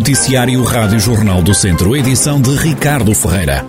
Noticiário Rádio Jornal do Centro, edição de Ricardo Ferreira.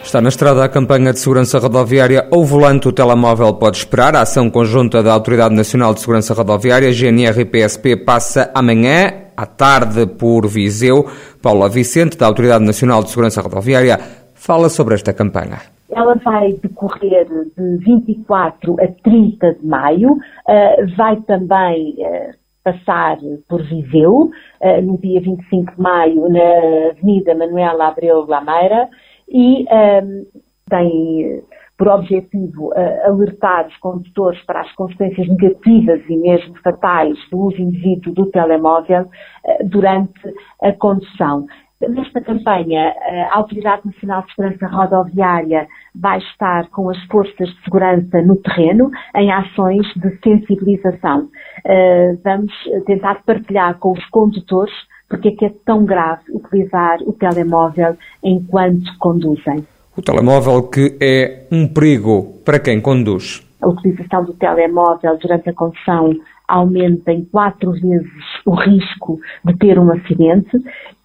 Está na estrada a campanha de segurança rodoviária Ao Volante o Telemóvel Pode Esperar. A ação conjunta da Autoridade Nacional de Segurança Rodoviária, GNR e PSP, passa amanhã, à tarde, por Viseu. Paula Vicente, da Autoridade Nacional de Segurança Rodoviária, fala sobre esta campanha. Ela vai decorrer de 24 a 30 de maio, uh, vai também uh, passar por Viseu, uh, no dia 25 de maio, na Avenida Manuela Abreu Lameira, e um, tem por objetivo uh, alertar os condutores para as consequências negativas e mesmo fatais do uso indevido do telemóvel uh, durante a condução. Nesta campanha, a Autoridade Nacional de Segurança Rodoviária vai estar com as forças de segurança no terreno em ações de sensibilização. Uh, vamos tentar partilhar com os condutores porque é que é tão grave utilizar o telemóvel enquanto conduzem. O telemóvel que é um perigo para quem conduz. A utilização do telemóvel durante a condução aumenta em quatro vezes o risco de ter um acidente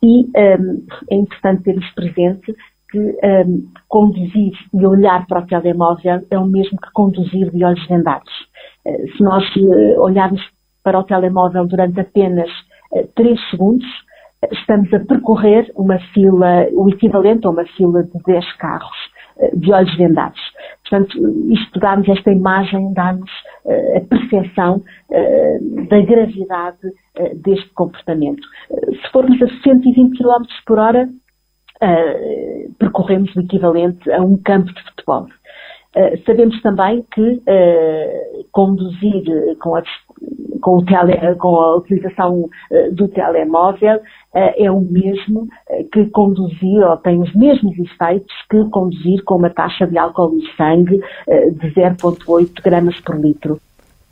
e um, é importante termos presente que um, conduzir e olhar para o telemóvel é o mesmo que conduzir de olhos vendados. Uh, se nós uh, olharmos para o telemóvel durante apenas 3 segundos, estamos a percorrer uma fila, o equivalente a uma fila de 10 carros eh, de olhos vendados. Portanto, isto dá-nos esta imagem, dá-nos uh, a percepção uh, da gravidade uh, deste comportamento. se formos a 120 km por hora, percorremos o equivalente a um campo de futebol. sabemos também que conduzir com a com, tele, com a utilização uh, do telemóvel uh, é o mesmo eh, que conduzir, ou tem os mesmos efeitos que conduzir com uma taxa de álcool no sangue de 0,8 gramas por litro.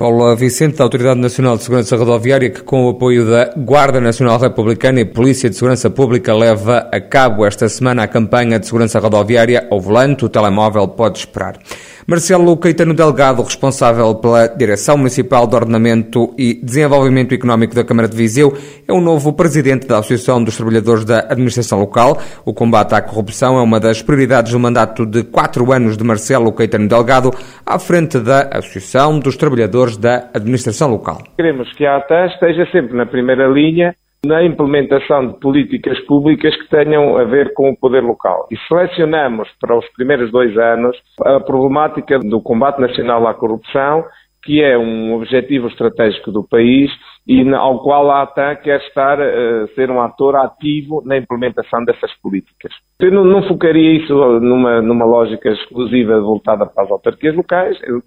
Paula Vicente, da Autoridade Nacional de Segurança Rodoviária, que com o apoio da Guarda Nacional Republicana e Polícia de Segurança Pública leva a cabo esta semana a campanha de segurança rodoviária ao volante, o telemóvel pode esperar. Marcelo Caetano Delgado, responsável pela Direção Municipal de Ordenamento e Desenvolvimento Económico da Câmara de Viseu, é o novo presidente da Associação dos Trabalhadores da Administração Local. O combate à corrupção é uma das prioridades do mandato de quatro anos de Marcelo Caetano Delgado, à frente da Associação dos Trabalhadores da Administração Local. Queremos que a ATA esteja sempre na primeira linha na implementação de políticas públicas que tenham a ver com o poder local. E selecionamos para os primeiros dois anos a problemática do combate nacional à corrupção, que é um objetivo estratégico do país e ao qual a ATAN quer estar, uh, ser um ator ativo na implementação dessas políticas. Eu não, não focaria isso numa, numa lógica exclusiva voltada para as autarquias locais, eu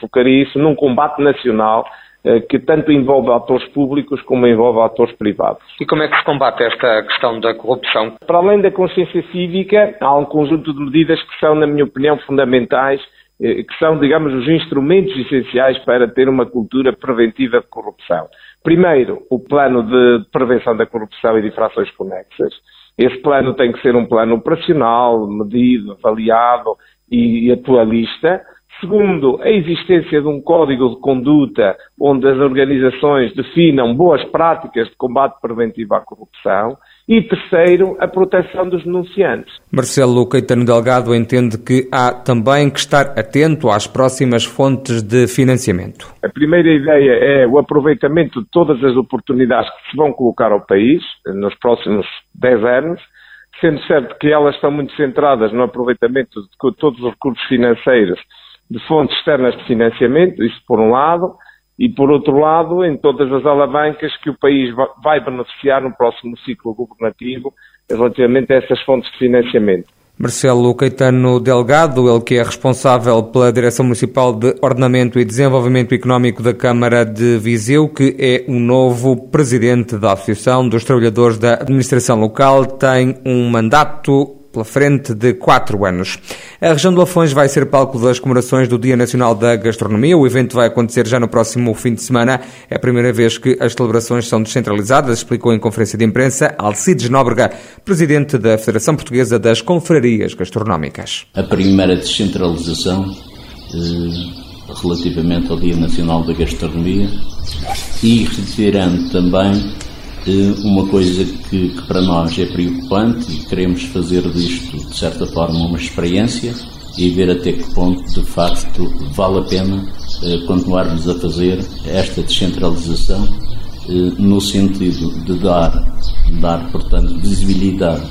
focaria isso num combate nacional eh, que tanto envolve atores públicos como envolve atores privados. E como é que se combate esta questão da corrupção? Para além da consciência cívica, há um conjunto de medidas que são, na minha opinião, fundamentais, que são, digamos, os instrumentos essenciais para ter uma cultura preventiva de corrupção. Primeiro, o plano de prevenção da corrupção e de infrações conexas. Esse plano tem que ser um plano operacional, medido, avaliado e atualista. Segundo, a existência de um código de conduta onde as organizações definam boas práticas de combate preventivo à corrupção. E terceiro, a proteção dos denunciantes. Marcelo Caetano Delgado entende que há também que estar atento às próximas fontes de financiamento. A primeira ideia é o aproveitamento de todas as oportunidades que se vão colocar ao país nos próximos 10 anos, sendo certo que elas estão muito centradas no aproveitamento de todos os recursos financeiros de fontes externas de financiamento, isso por um lado, e por outro lado, em todas as alavancas que o país vai beneficiar no próximo ciclo governativo relativamente a essas fontes de financiamento. Marcelo Caetano Delgado, ele que é responsável pela Direção Municipal de Ordenamento e Desenvolvimento Económico da Câmara de Viseu, que é o novo presidente da Associação dos Trabalhadores da Administração Local, tem um mandato pela frente de quatro anos. A região de Lafões vai ser palco das comemorações do Dia Nacional da Gastronomia. O evento vai acontecer já no próximo fim de semana. É a primeira vez que as celebrações são descentralizadas, explicou em conferência de imprensa Alcides Nóbrega, presidente da Federação Portuguesa das Confrarias Gastronómicas. A primeira descentralização eh, relativamente ao Dia Nacional da Gastronomia e retirando também uma coisa que, que, para nós é preocupante e queremos fazer disto, de certa forma, uma experiência e ver até que ponto, de facto, vale a pena eh, continuarmos a fazer esta descentralização eh, no sentido de dar, dar, portanto, visibilidade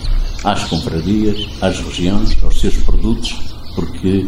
às confrarias, às regiões, aos seus produtos, porque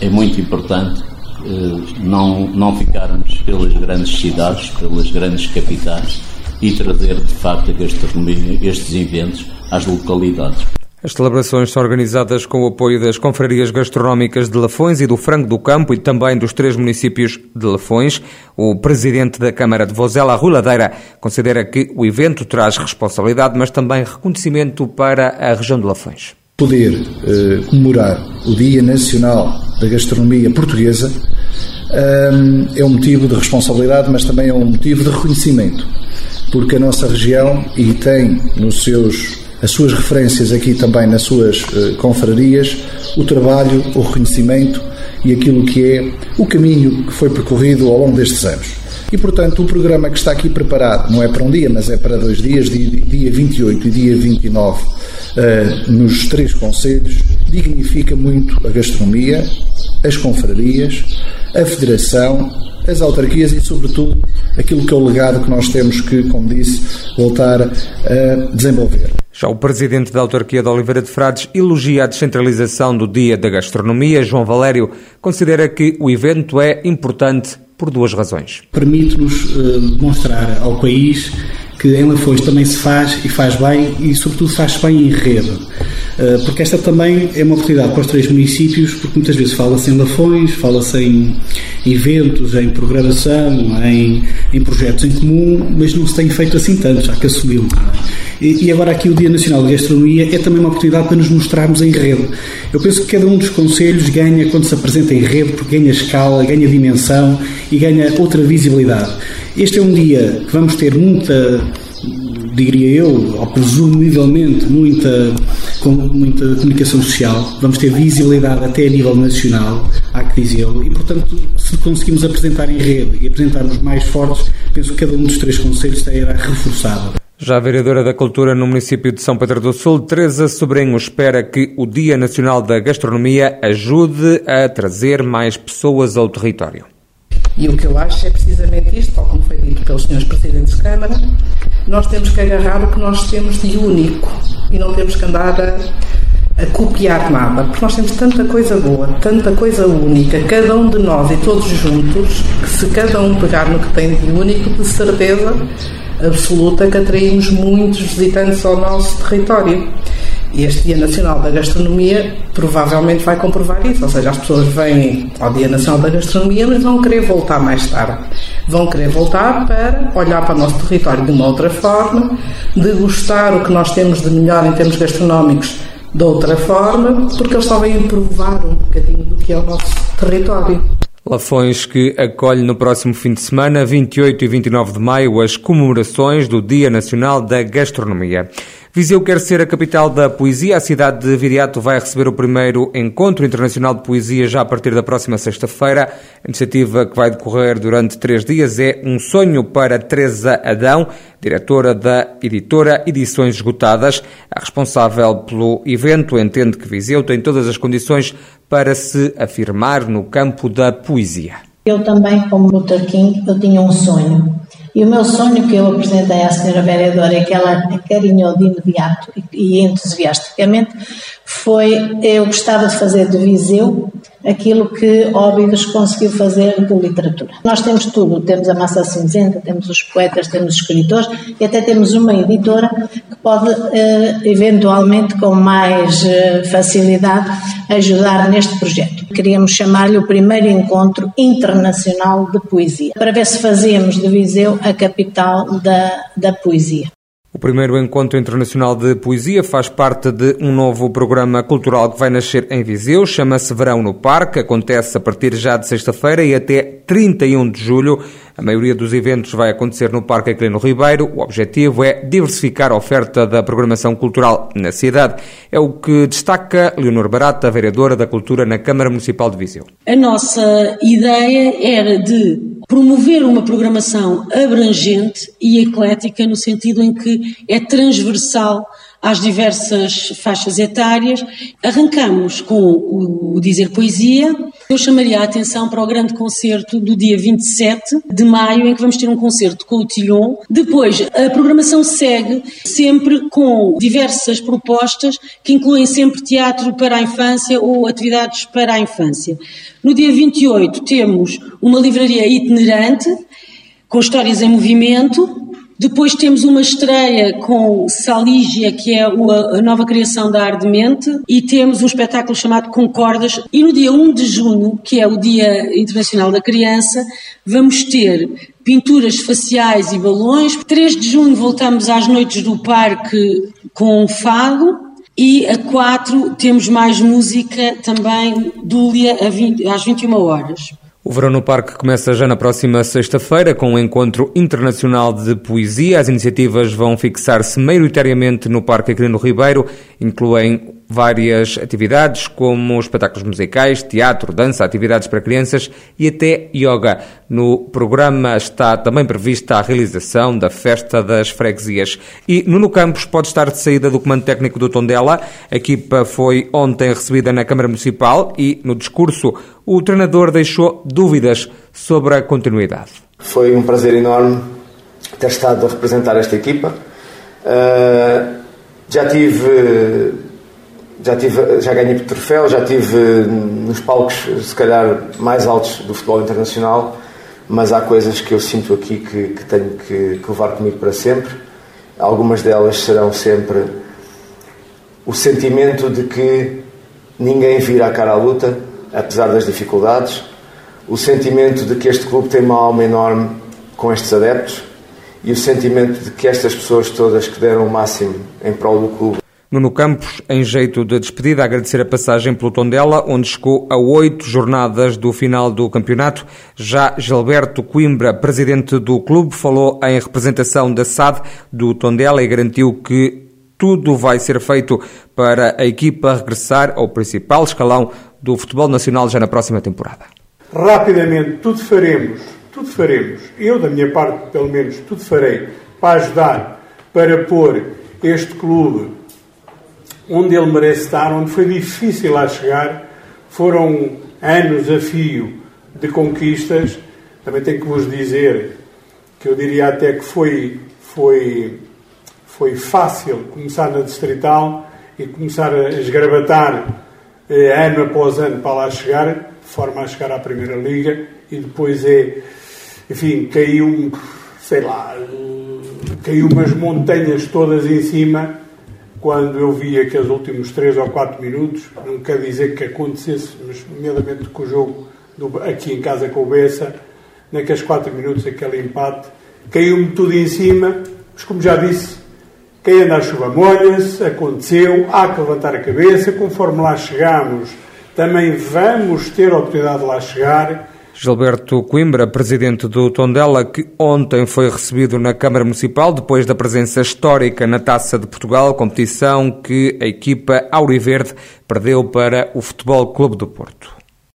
é muito importante eh, não, não ficarmos pelas grandes cidades, pelas grandes capitais e trazer de facto a gastronomia, estes eventos, às localidades. As celebrações são organizadas com o apoio das confrarias gastronómicas de Lafões e do Frango do Campo e também dos três municípios de Lafões. O presidente da Câmara de Vozela, Rui Ladeira, considera que o evento traz responsabilidade, mas também reconhecimento para a região de Lafões. Poder eh, comemorar o Dia Nacional da Gastronomia Portuguesa um, é um motivo de responsabilidade, mas também é um motivo de reconhecimento, porque a nossa região, e tem nos seus as suas referências aqui também nas suas uh, confrarias, o trabalho, o reconhecimento e aquilo que é o caminho que foi percorrido ao longo destes anos. E, portanto, o programa que está aqui preparado não é para um dia, mas é para dois dias, dia 28 e dia 29, uh, eh, nos três conselhos, dignifica muito a gastronomia, as confrarias, a federação, as autarquias e, sobretudo, aquilo que é o legado que nós temos que, como disse, voltar a desenvolver. Já o presidente da autarquia de Oliveira de Frades elogia a descentralização do Dia da Gastronomia. João Valério considera que o evento é importante por duas razões. Permite-nos uh, demonstrar ao país que em Lafões também se faz e faz bem e, sobretudo, faz bem em rede. Uh, porque esta também é uma oportunidade para os três municípios, porque muitas vezes fala-se em Lafões, fala-se em eventos, em programação, em, em projetos em comum, mas não se tem feito assim tanto, já que assumiu. E, e agora aqui o Dia Nacional de Gastronomia é também uma oportunidade para nos mostrarmos em rede. Eu penso que cada um dos conselhos ganha quando se apresenta em rede, porque ganha escala, ganha dimensão e ganha outra visibilidade. Este é um dia que vamos ter muita, diria eu, ou presumivelmente, muita, com, muita comunicação social, vamos ter visibilidade até a nível nacional, há que dizê-lo, e portanto, se conseguimos apresentar em rede e apresentarmos mais fortes, penso que cada um dos três conselhos será reforçado. Já a vereadora da Cultura no município de São Pedro do Sul, Teresa Sobrinho, espera que o Dia Nacional da Gastronomia ajude a trazer mais pessoas ao território. E o que eu acho é precisamente isto, tal como foi dito pelos senhores Presidentes de Câmara, nós temos que agarrar o que nós temos de único e não temos que andar a, a copiar nada, porque nós temos tanta coisa boa, tanta coisa única, cada um de nós e todos juntos, que se cada um pegar no que tem de único, de certeza absoluta que atraímos muitos visitantes ao nosso território. E este Dia Nacional da Gastronomia provavelmente vai comprovar isso, ou seja, as pessoas vêm ao Dia Nacional da Gastronomia, mas vão querer voltar mais tarde. Vão querer voltar para olhar para o nosso território de uma outra forma, degustar o que nós temos de melhor em termos gastronómicos de outra forma, porque eles só vêm provar um bocadinho do que é o nosso território. Lafões que acolhe no próximo fim de semana, 28 e 29 de maio, as comemorações do Dia Nacional da Gastronomia. Viseu quer ser a capital da poesia. A cidade de Viriato vai receber o primeiro Encontro Internacional de Poesia já a partir da próxima sexta-feira. A iniciativa que vai decorrer durante três dias é um sonho para Teresa Adão, diretora da editora Edições Esgotadas. A responsável pelo evento entende que Viseu tem todas as condições para se afirmar no campo da poesia. Eu também, como Luther King, eu tinha um sonho e o meu sonho que eu apresentei à senhora vereadora e que ela acarinhou de imediato e entusiasticamente foi eu gostava de fazer de Viseu aquilo que Óbidos conseguiu fazer de literatura. Nós temos tudo, temos a massa cinzenta, temos os poetas, temos os escritores e até temos uma editora que pode eh, eventualmente com mais eh, facilidade ajudar neste projeto. Queríamos chamar-lhe o primeiro encontro internacional de poesia, para ver se fazíamos de Viseu a capital da, da poesia. O primeiro encontro internacional de poesia faz parte de um novo programa cultural que vai nascer em Viseu, chama-se Verão no Parque, acontece a partir já de sexta-feira e até 31 de julho. A maioria dos eventos vai acontecer no Parque Aquilino Ribeiro. O objetivo é diversificar a oferta da programação cultural na cidade. É o que destaca Leonor Barata, vereadora da Cultura na Câmara Municipal de Viseu. A nossa ideia era de promover uma programação abrangente e eclética no sentido em que é transversal às diversas faixas etárias. Arrancamos com o Dizer Poesia. Eu chamaria a atenção para o grande concerto do dia 27 de maio, em que vamos ter um concerto com o Tilhon. Depois, a programação segue sempre com diversas propostas que incluem sempre teatro para a infância ou atividades para a infância. No dia 28 temos uma livraria itinerante com histórias em movimento, depois temos uma estreia com Salígia, que é a nova criação da Ardemente, e temos um espetáculo chamado Concordas. E no dia 1 de junho, que é o Dia Internacional da Criança, vamos ter pinturas faciais e balões. 3 de junho voltamos às noites do parque com fado. E a 4 temos mais música também, Dúlia, às 21 horas. O Verão no Parque começa já na próxima sexta-feira com um encontro internacional de poesia. As iniciativas vão fixar-se maioritariamente no Parque Aquilino Ribeiro, incluem várias atividades como espetáculos musicais, teatro, dança, atividades para crianças e até yoga. No programa está também prevista a realização da Festa das Freguesias. E Nuno Campos pode estar de saída do comando técnico do Tondela. A equipa foi ontem recebida na Câmara Municipal e, no discurso, o treinador deixou dúvidas sobre a continuidade. Foi um prazer enorme ter estado a representar esta equipa. Uh, já tive já, tive, já ganhei troféu, já tive nos palcos, se calhar, mais altos do futebol internacional, mas há coisas que eu sinto aqui que, que tenho que, que levar comigo para sempre. Algumas delas serão sempre o sentimento de que ninguém vira a cara à luta, apesar das dificuldades, o sentimento de que este clube tem uma alma enorme com estes adeptos e o sentimento de que estas pessoas todas que deram o máximo em prol do clube Nuno Campos, em jeito de despedida, agradecer a passagem pelo Tondela, onde chegou a oito jornadas do final do campeonato. Já Gilberto Coimbra, presidente do clube, falou em representação da SAD do Tondela e garantiu que tudo vai ser feito para a equipa regressar ao principal escalão do futebol nacional já na próxima temporada. Rapidamente, tudo faremos, tudo faremos. Eu, da minha parte, pelo menos, tudo farei para ajudar, para pôr este clube onde ele merece estar, onde foi difícil lá chegar, foram anos a fio de conquistas. Também tenho que vos dizer que eu diria até que foi, foi, foi fácil começar na Distrital e começar a esgravatar eh, ano após ano para lá chegar, de forma a chegar à Primeira Liga, e depois é, enfim, caiu, sei lá, caiu umas montanhas todas em cima quando eu vi aqueles últimos 3 ou 4 minutos, não quer dizer que acontecesse, mas nomeadamente com o jogo do, aqui em casa com o Bessa, naqueles 4 minutos, aquele empate, caiu-me tudo em cima, mas como já disse, quem anda à chuva molha-se, aconteceu, há que levantar a cabeça, conforme lá chegamos, também vamos ter a oportunidade de lá chegar Gilberto Coimbra, presidente do Tondela, que ontem foi recebido na Câmara Municipal depois da presença histórica na Taça de Portugal, competição que a equipa Auriverde perdeu para o Futebol Clube do Porto.